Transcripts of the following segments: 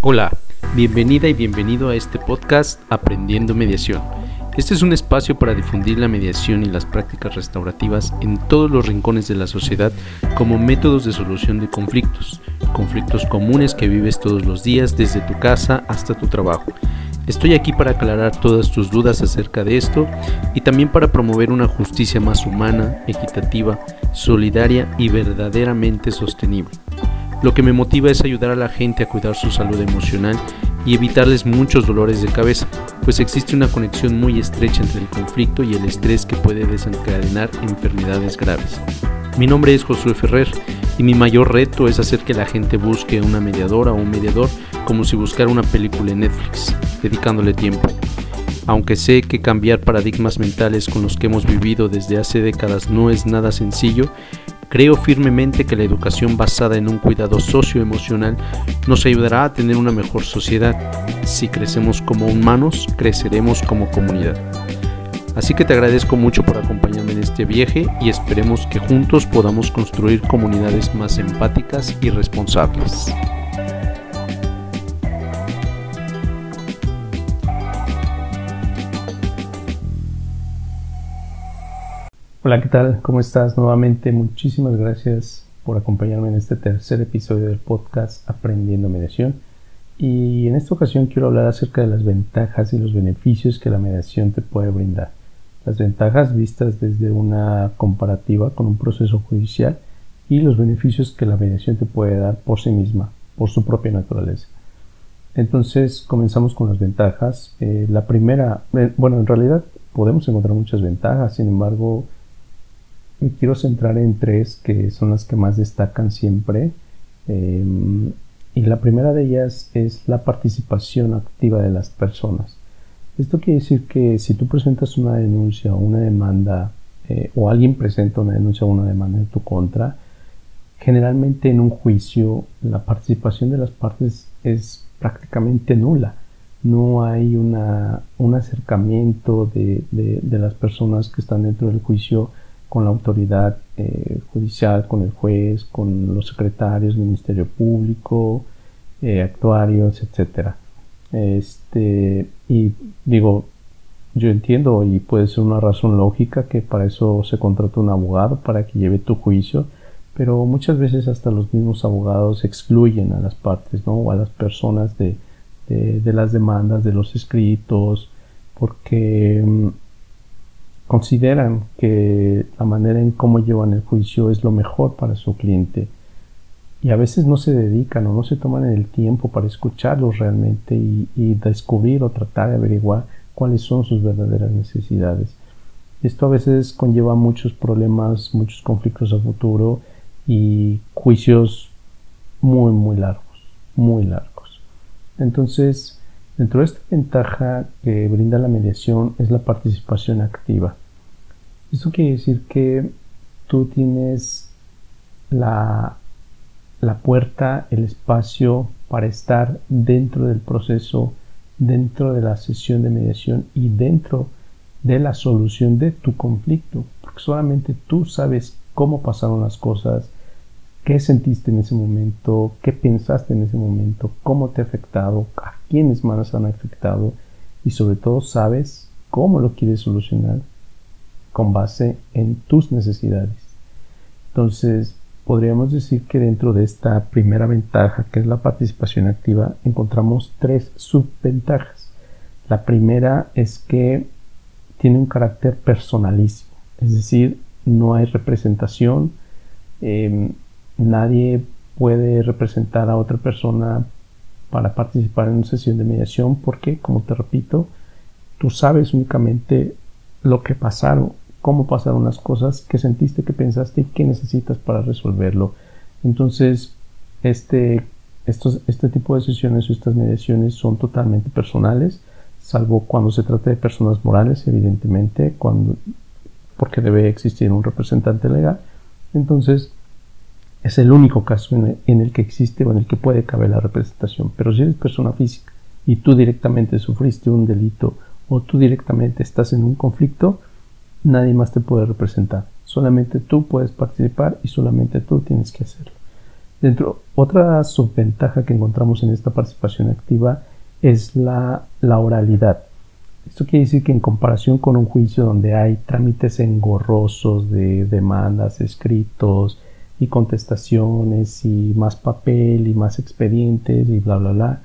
Hola, bienvenida y bienvenido a este podcast Aprendiendo Mediación. Este es un espacio para difundir la mediación y las prácticas restaurativas en todos los rincones de la sociedad como métodos de solución de conflictos, conflictos comunes que vives todos los días desde tu casa hasta tu trabajo. Estoy aquí para aclarar todas tus dudas acerca de esto y también para promover una justicia más humana, equitativa, solidaria y verdaderamente sostenible. Lo que me motiva es ayudar a la gente a cuidar su salud emocional y evitarles muchos dolores de cabeza, pues existe una conexión muy estrecha entre el conflicto y el estrés que puede desencadenar enfermedades graves. Mi nombre es Josué Ferrer y mi mayor reto es hacer que la gente busque una mediadora o un mediador como si buscara una película en Netflix, dedicándole tiempo. Aunque sé que cambiar paradigmas mentales con los que hemos vivido desde hace décadas no es nada sencillo, Creo firmemente que la educación basada en un cuidado socioemocional nos ayudará a tener una mejor sociedad. Si crecemos como humanos, creceremos como comunidad. Así que te agradezco mucho por acompañarme en este viaje y esperemos que juntos podamos construir comunidades más empáticas y responsables. Hola, ¿qué tal? ¿Cómo estás? Nuevamente, muchísimas gracias por acompañarme en este tercer episodio del podcast Aprendiendo Mediación. Y en esta ocasión quiero hablar acerca de las ventajas y los beneficios que la mediación te puede brindar. Las ventajas vistas desde una comparativa con un proceso judicial y los beneficios que la mediación te puede dar por sí misma, por su propia naturaleza. Entonces comenzamos con las ventajas. Eh, la primera, eh, bueno, en realidad podemos encontrar muchas ventajas, sin embargo, me quiero centrar en tres que son las que más destacan siempre. Em, y la primera de ellas es la participación activa de las personas. Esto quiere decir que si tú presentas una denuncia o una demanda, eh, o alguien presenta una denuncia o una demanda en tu contra, generalmente en un juicio la participación de las partes es prácticamente nula. No hay una, un acercamiento de, de las personas que están dentro del juicio con la autoridad eh, judicial, con el juez, con los secretarios Ministerio Público, eh, actuarios, etcétera. Este, y digo, yo entiendo y puede ser una razón lógica que para eso se contrata un abogado para que lleve tu juicio, pero muchas veces hasta los mismos abogados excluyen a las partes, ¿no? O a las personas de, de, de las demandas, de los escritos, porque mm, consideran que la manera en cómo llevan el juicio es lo mejor para su cliente y a veces no se dedican o no se toman el tiempo para escucharlos realmente y, descubrir o tratar de averiguar cuáles son sus verdaderas necesidades. Esto a veces conlleva muchos problemas, muchos conflictos a futuro y juicios muy, muy largos, muy largos. Entonces, Dentro de esta ventaja que brinda la mediación es la participación activa. Esto quiere decir que tú tienes la, la puerta, el espacio para estar dentro del proceso, dentro de la sesión de mediación y dentro de la solución de tu conflicto, porque solamente tú sabes cómo pasaron las cosas, qué sentiste en ese momento, qué pensaste en ese momento, cómo te ha afectado, a quiénes más han afectado y sobre todo sabes cómo lo quieres solucionar con base en tus necesidades. Entonces, podríamos decir que dentro de esta primera ventaja, que es la participación activa, encontramos tres subventajas. La primera es que tiene un carácter personalísimo, es decir, no hay representación, em, nadie puede representar a otra persona para participar en una sesión de mediación porque, como te repito, tú sabes únicamente lo que pasaron, cómo pasaron las cosas, qué sentiste, qué pensaste y qué necesitas para resolverlo. Entonces, este, estos, este tipo de sesiones o estas mediaciones son totalmente personales, salvo cuando se trata de personas morales, evidentemente, cuando, porque debe existir un representante legal. Entonces, es el único caso en el, que existe o en el que puede caber la representación. Pero si eres persona física y tú directamente sufriste un delito o tú directamente estás en un conflicto, nadie más te puede representar. Solamente tú puedes participar y solamente tú tienes que hacerlo. Dentro, otra subventaja que encontramos en esta participación activa es la, la oralidad. Esto quiere decir que en comparación con un juicio donde hay trámites engorrosos de demandas, escritos y contestaciones y más papel y más expedientes y bla bla bla,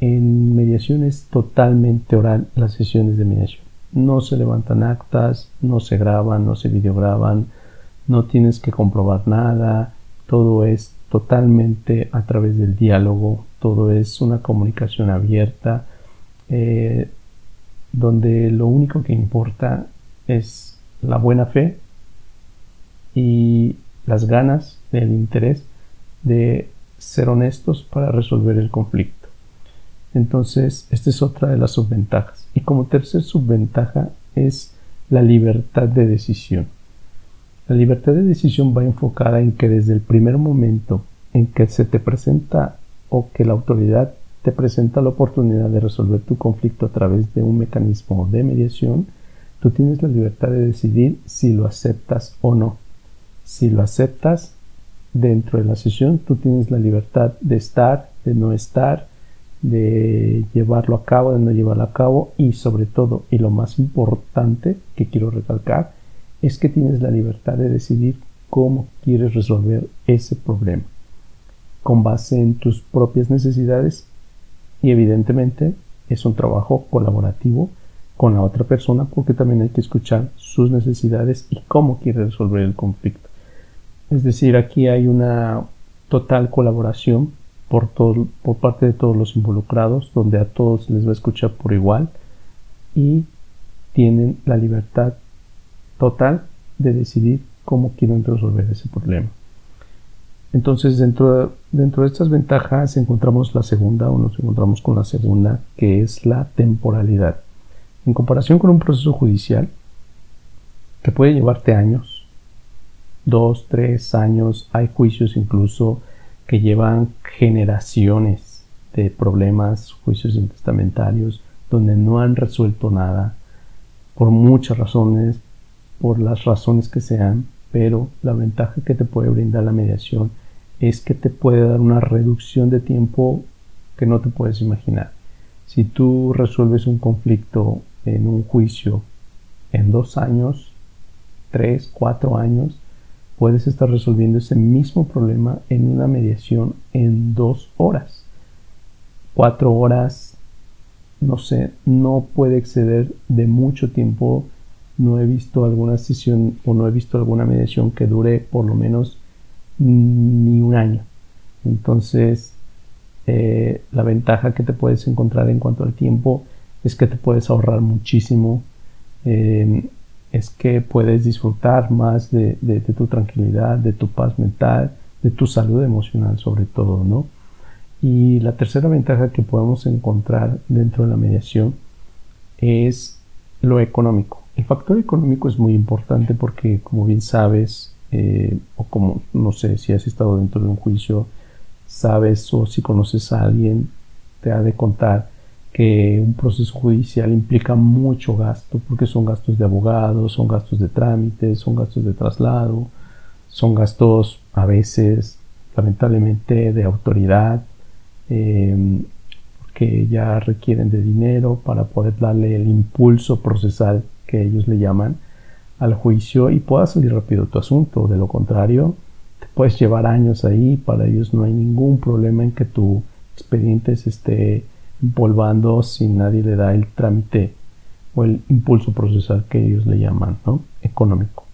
en mediación es totalmente oral las sesiones de mediación. No se levantan actas, no se graban, no se videograban, no tienes que comprobar nada, todo es totalmente a través del diálogo, todo es una comunicación abierta, eh, donde lo único que importa es la buena fe y las ganas, el interés de ser honestos para resolver el conflicto. Entonces, esta es otra de las subventajas. Y como tercer subventaja es la libertad de decisión. La libertad de decisión va enfocada en que desde el primer momento en que se te presenta o que la autoridad te presenta la oportunidad de resolver tu conflicto a través de un mecanismo de mediación, tú tienes la libertad de decidir si lo aceptas o no. Si lo aceptas dentro de la sesión, tú tienes la libertad de estar, de no estar, de llevarlo a cabo, de no llevarlo a cabo y sobre todo, y lo más importante que quiero recalcar, es que tienes la libertad de decidir cómo quieres resolver ese problema con base en tus propias necesidades y evidentemente es un trabajo colaborativo con la otra persona porque también hay que escuchar sus necesidades y cómo quiere resolver el conflicto. Es decir, aquí hay una total colaboración por, todo, por parte de todos los involucrados, donde a todos les va a escuchar por igual y tienen la libertad total de decidir cómo quieren resolver ese problema. Entonces, dentro, dentro de estas ventajas encontramos la segunda o nos encontramos con la segunda, que es la temporalidad. En comparación con un proceso judicial, que puede llevarte años, dos, tres años, hay juicios incluso que llevan generaciones de problemas, juicios intestamentarios, donde no han resuelto nada, por muchas razones, por las razones que sean, pero la ventaja que te puede brindar la mediación es que te puede dar una reducción de tiempo que no te puedes imaginar. Si tú resuelves un conflicto en un juicio en dos años, tres, cuatro años, puedes estar resolviendo ese mismo problema en una mediación en dos horas. Cuatro horas, no sé, no puede exceder de mucho tiempo no he visto alguna sesión o no he visto alguna mediación que dure por lo menos ni un año. Entonces, eh, la ventaja que te puedes encontrar en cuanto al tiempo es que te puedes ahorrar muchísimo, em, es que puedes disfrutar más de, de, tu tranquilidad, de tu paz mental, de tu salud emocional sobre todo, ¿no? Y la tercera ventaja que podemos encontrar dentro de la mediación es lo económico. El factor económico es muy importante porque, como bien sabes, eh, o como no sé si has estado dentro de un juicio, sabes o si conoces a alguien, te ha de contar que un proceso judicial implica mucho gasto porque son gastos de abogados, son gastos de trámites, son gastos de traslado, son gastos a veces lamentablemente de autoridad eh, que ya requieren de dinero para poder darle el impulso procesal que ellos le llaman, al juicio y pueda salir rápido tu asunto. De lo contrario, te puedes llevar años ahí. Para ellos no hay ningún problema en que tu expediente se esté empolvando si nadie le da el trámite o el impulso procesal que ellos le llaman, ¿no? Económico.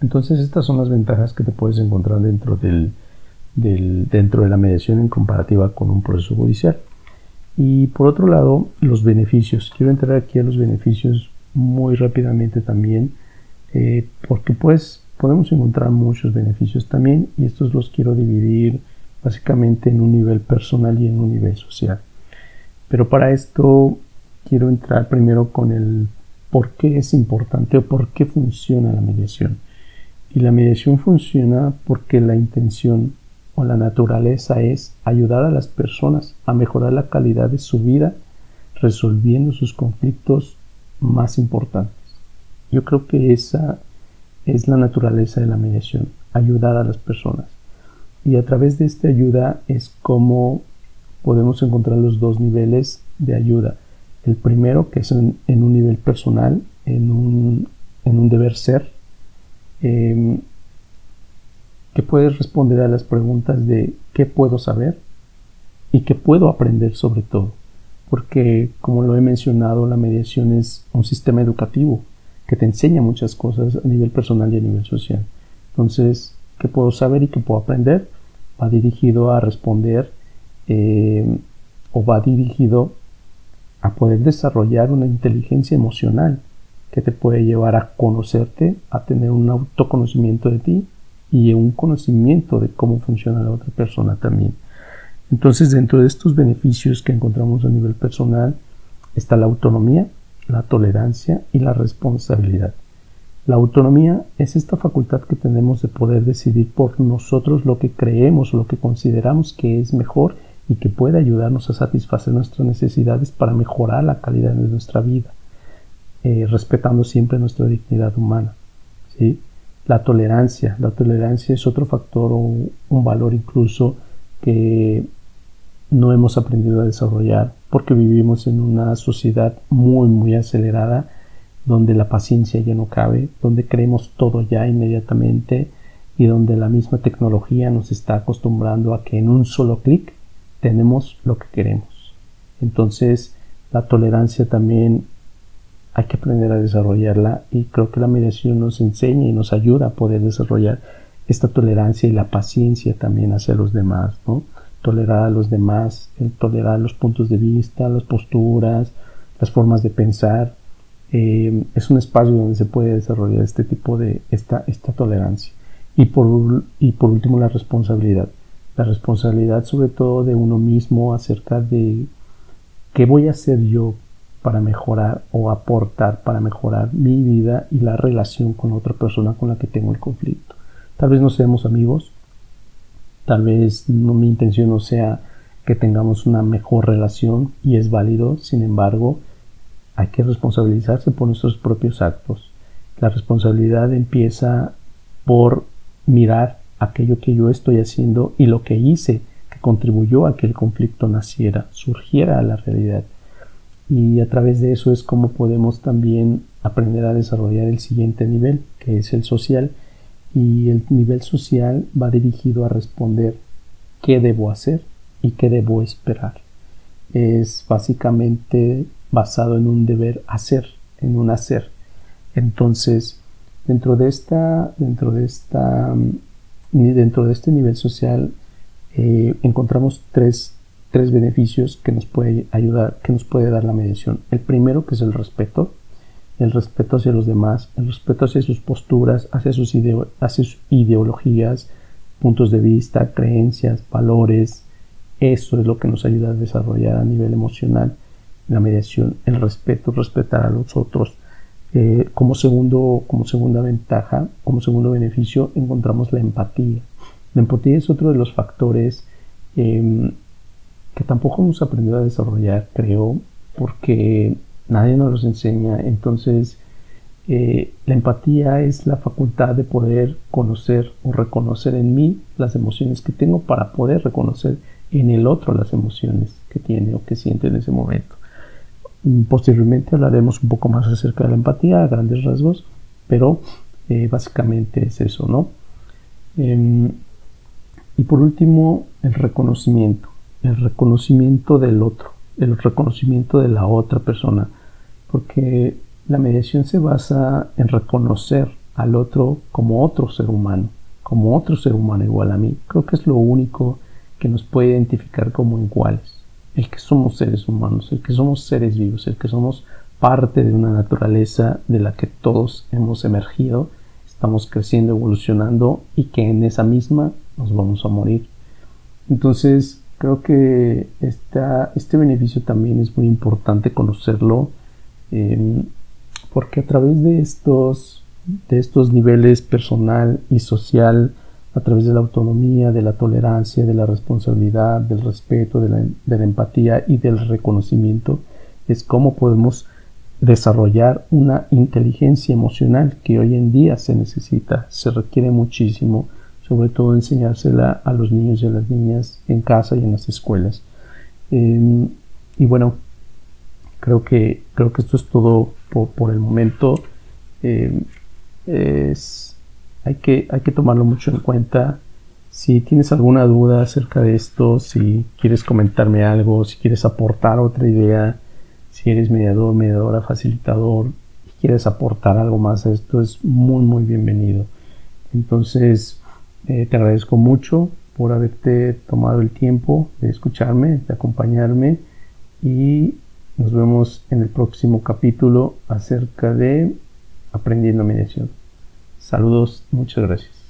Entonces estas son las ventajas que te puedes encontrar dentro del, del, dentro de la mediación en comparativa con un proceso judicial. Y por otro lado, los beneficios. Quiero entrar aquí a los beneficios muy rápidamente también, eh, porque pues podemos encontrar muchos beneficios también y estos los quiero dividir básicamente en un nivel personal y en un nivel social. Pero para esto quiero entrar primero con el por qué es importante o por qué funciona la mediación. Y la mediación funciona porque la intención o la naturaleza es ayudar a las personas a mejorar la calidad de su vida resolviendo sus conflictos más importantes. Yo creo que esa es la naturaleza de la mediación, ayudar a las personas. y a través de esta ayuda es como podemos encontrar los dos niveles de ayuda. El primero, que es en, un nivel personal, en un, en un deber ser, em, que puedes responder a las preguntas de qué puedo saber y qué puedo aprender sobre todo. Porque, como lo he mencionado, la mediación es un sistema educativo que te enseña muchas cosas a nivel personal y a nivel social. Entonces, ¿qué puedo saber y qué puedo aprender? Va dirigido a responder eh, o va dirigido a poder desarrollar una inteligencia emocional que te puede llevar a conocerte, a tener un autoconocimiento de ti y un conocimiento de cómo funciona la otra persona también. Entonces, dentro de estos beneficios que encontramos a nivel personal está la autonomía, la tolerancia y la responsabilidad. La autonomía es esta facultad que tenemos de poder decidir por nosotros lo que creemos, lo que consideramos que es mejor y que puede ayudarnos a satisfacer nuestras necesidades para mejorar la calidad de nuestra vida, eh, respetando siempre nuestra dignidad humana. ¿sí? La tolerancia, la tolerancia es otro factor o un valor incluso que no hemos aprendido a desarrollar porque vivimos en una sociedad muy muy acelerada donde la paciencia ya no cabe, donde queremos todo ya inmediatamente y donde la misma tecnología nos está acostumbrando a que en un solo clic tenemos lo que queremos. Entonces, la tolerancia también hay que aprender a desarrollarla y creo que la mediación nos enseña y nos ayuda a poder desarrollar esta tolerancia y la paciencia también hacia los demás, ¿no? Tolerar a los demás, el tolerar los puntos de vista, las posturas, las formas de pensar, eh, es un espacio donde se puede desarrollar este tipo de esta, esta tolerancia. Y por, y por último, la responsabilidad. La responsabilidad sobre todo de uno mismo acerca de qué voy a hacer yo para mejorar o aportar para mejorar mi vida y la relación con otra persona con la que tengo el conflicto. Tal vez no seamos amigos, tal vez no, mi intención no sea que tengamos una mejor relación y es válido, sin embargo, hay que responsabilizarse por nuestros propios actos. La responsabilidad empieza por mirar aquello que yo estoy haciendo y lo que hice que contribuyó a que el conflicto naciera, surgiera a la realidad. Y a través de eso es como podemos también aprender a desarrollar el siguiente nivel, que es el social. Y el nivel social va dirigido a responder qué debo hacer y qué debo esperar. Es básicamente basado en un deber hacer, en un hacer. Entonces, dentro de esta, dentro de esta, dentro de este nivel social, eh, encontramos tres, tres beneficios que nos puede ayudar, que nos puede dar la mediación. El primero, que es el respeto, el respeto hacia los demás, el respeto hacia sus posturas, hacia sus, hacia sus ideologías, puntos de vista, creencias, valores. Eso es lo que nos ayuda a desarrollar a nivel emocional la mediación, el respeto, respetar a los otros. Eh, como, segundo, como segunda ventaja, como segundo beneficio, encontramos la empatía. La empatía es otro de los factores em, que tampoco hemos aprendido a desarrollar, creo, porque nadie nos los enseña. Entonces, eh, la empatía es la facultad de poder conocer o reconocer en mí las emociones que tengo para poder reconocer en el otro las emociones que tiene o que siente en ese momento. Posteriormente hablaremos un poco más acerca de la empatía a grandes rasgos, pero eh, básicamente es eso, ¿no? Em, y por último, el reconocimiento, el reconocimiento del otro, el reconocimiento de la otra persona, porque la mediación se basa en reconocer al otro como otro ser humano, como otro ser humano igual a mí. Creo que es lo único que nos puede identificar como iguales el que somos seres humanos, el que somos seres vivos, el que somos parte de una naturaleza de la que todos hemos emergido, estamos creciendo, evolucionando y que en esa misma nos vamos a morir. Entonces, creo que este beneficio también es muy importante conocerlo em, porque a través de estos, de estos niveles personal y social, a través de la autonomía, de la tolerancia, de la responsabilidad, del respeto, de la, empatía y del reconocimiento, es cómo podemos desarrollar una inteligencia emocional que hoy en día se necesita, se requiere muchísimo, sobre todo enseñársela a los niños y a las niñas en casa y en las escuelas. Em, y bueno, creo que, creo que esto es todo por, el momento. Em, es, hay, que, hay que tomarlo mucho en cuenta. Si tienes alguna duda acerca de esto, si quieres comentarme algo, si quieres aportar otra idea, si eres mediador, mediadora, facilitador y quieres aportar algo más a esto, es muy, muy bienvenido. Entonces, eh, te agradezco mucho por haberte tomado el tiempo de escucharme, de acompañarme y nos vemos en el próximo capítulo acerca de aprendiendo mediación. Saludos, muchas gracias.